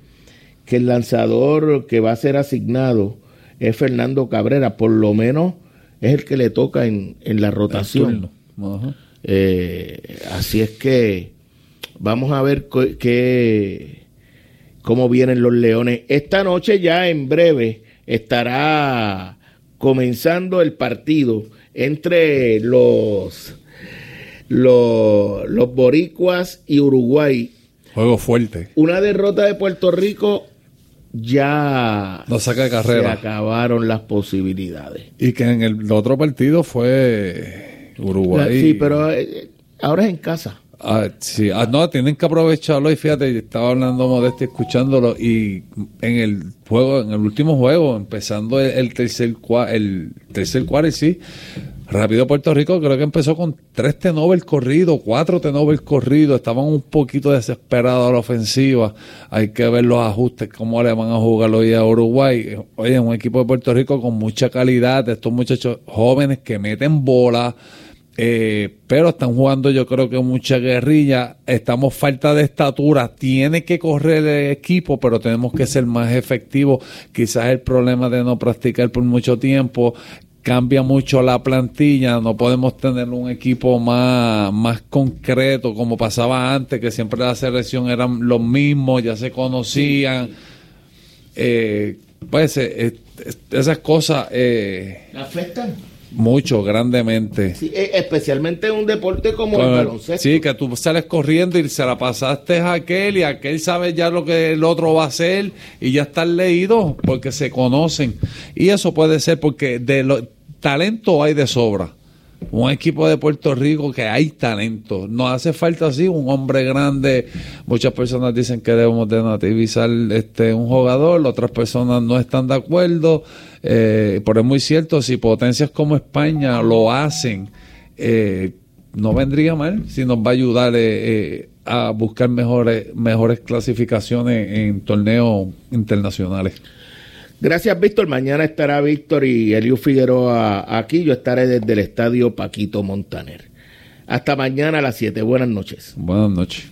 que el lanzador que va a ser asignado es Fernando Cabrera, por lo menos es el que le toca en, en la rotación. Eh, así es que vamos a ver qué, cómo vienen los leones. Esta noche ya en breve estará comenzando el partido entre los, los, los boricuas y Uruguay. Juego fuerte. Una derrota de Puerto Rico ya no saca de carrera. Se acabaron las posibilidades. Y que en el otro partido fue Uruguay. Sí, pero eh, ahora es en casa. Ah, sí, ah, no, tienen que aprovecharlo y fíjate, estaba hablando modesto escuchándolo y en el juego, en el último juego, empezando el, tercer el tercer cuarto, sí, rápido Puerto Rico creo que empezó con tres T-Nobel corridos, cuatro T-Nobel corridos, estaban un poquito desesperados a la ofensiva, hay que ver los ajustes, cómo le van a jugar hoy a Uruguay, oye, un equipo de Puerto Rico con mucha calidad, estos muchachos jóvenes que meten bola, eh, pero están jugando yo creo que mucha guerrilla, estamos falta de estatura, tiene que correr el equipo, pero tenemos que ser más efectivos, quizás el problema de no practicar por mucho tiempo, cambia mucho la plantilla, no podemos tener un equipo más, más concreto como pasaba antes, que siempre la selección eran los mismos, ya se conocían. Eh, pues eh, esas cosas... ¿Afectan? Mucho, grandemente. E, especialmente en un deporte como el baloncesto. Sí, que tú sales corriendo y se la pasaste a aquel y aquel sabe ya lo que el otro va a hacer y ya están leídos porque se conocen. Y eso puede ser porque de lo, talento hay de sobra. Un equipo de Puerto Rico que hay talento. Nos hace falta así un hombre grande. Muchas personas dicen que debemos de nativizar este, un jugador, otras personas no están de acuerdo eh, pero es muy cierto, si potencias como España lo hacen, eh, no vendría mal si nos va a ayudar eh, a buscar mejores, mejores clasificaciones en torneos internacionales. Gracias, Víctor. Mañana estará Víctor y Eliu Figueroa aquí. Yo estaré desde el estadio Paquito Montaner. Hasta mañana a las 7. Buenas noches. Buenas noches.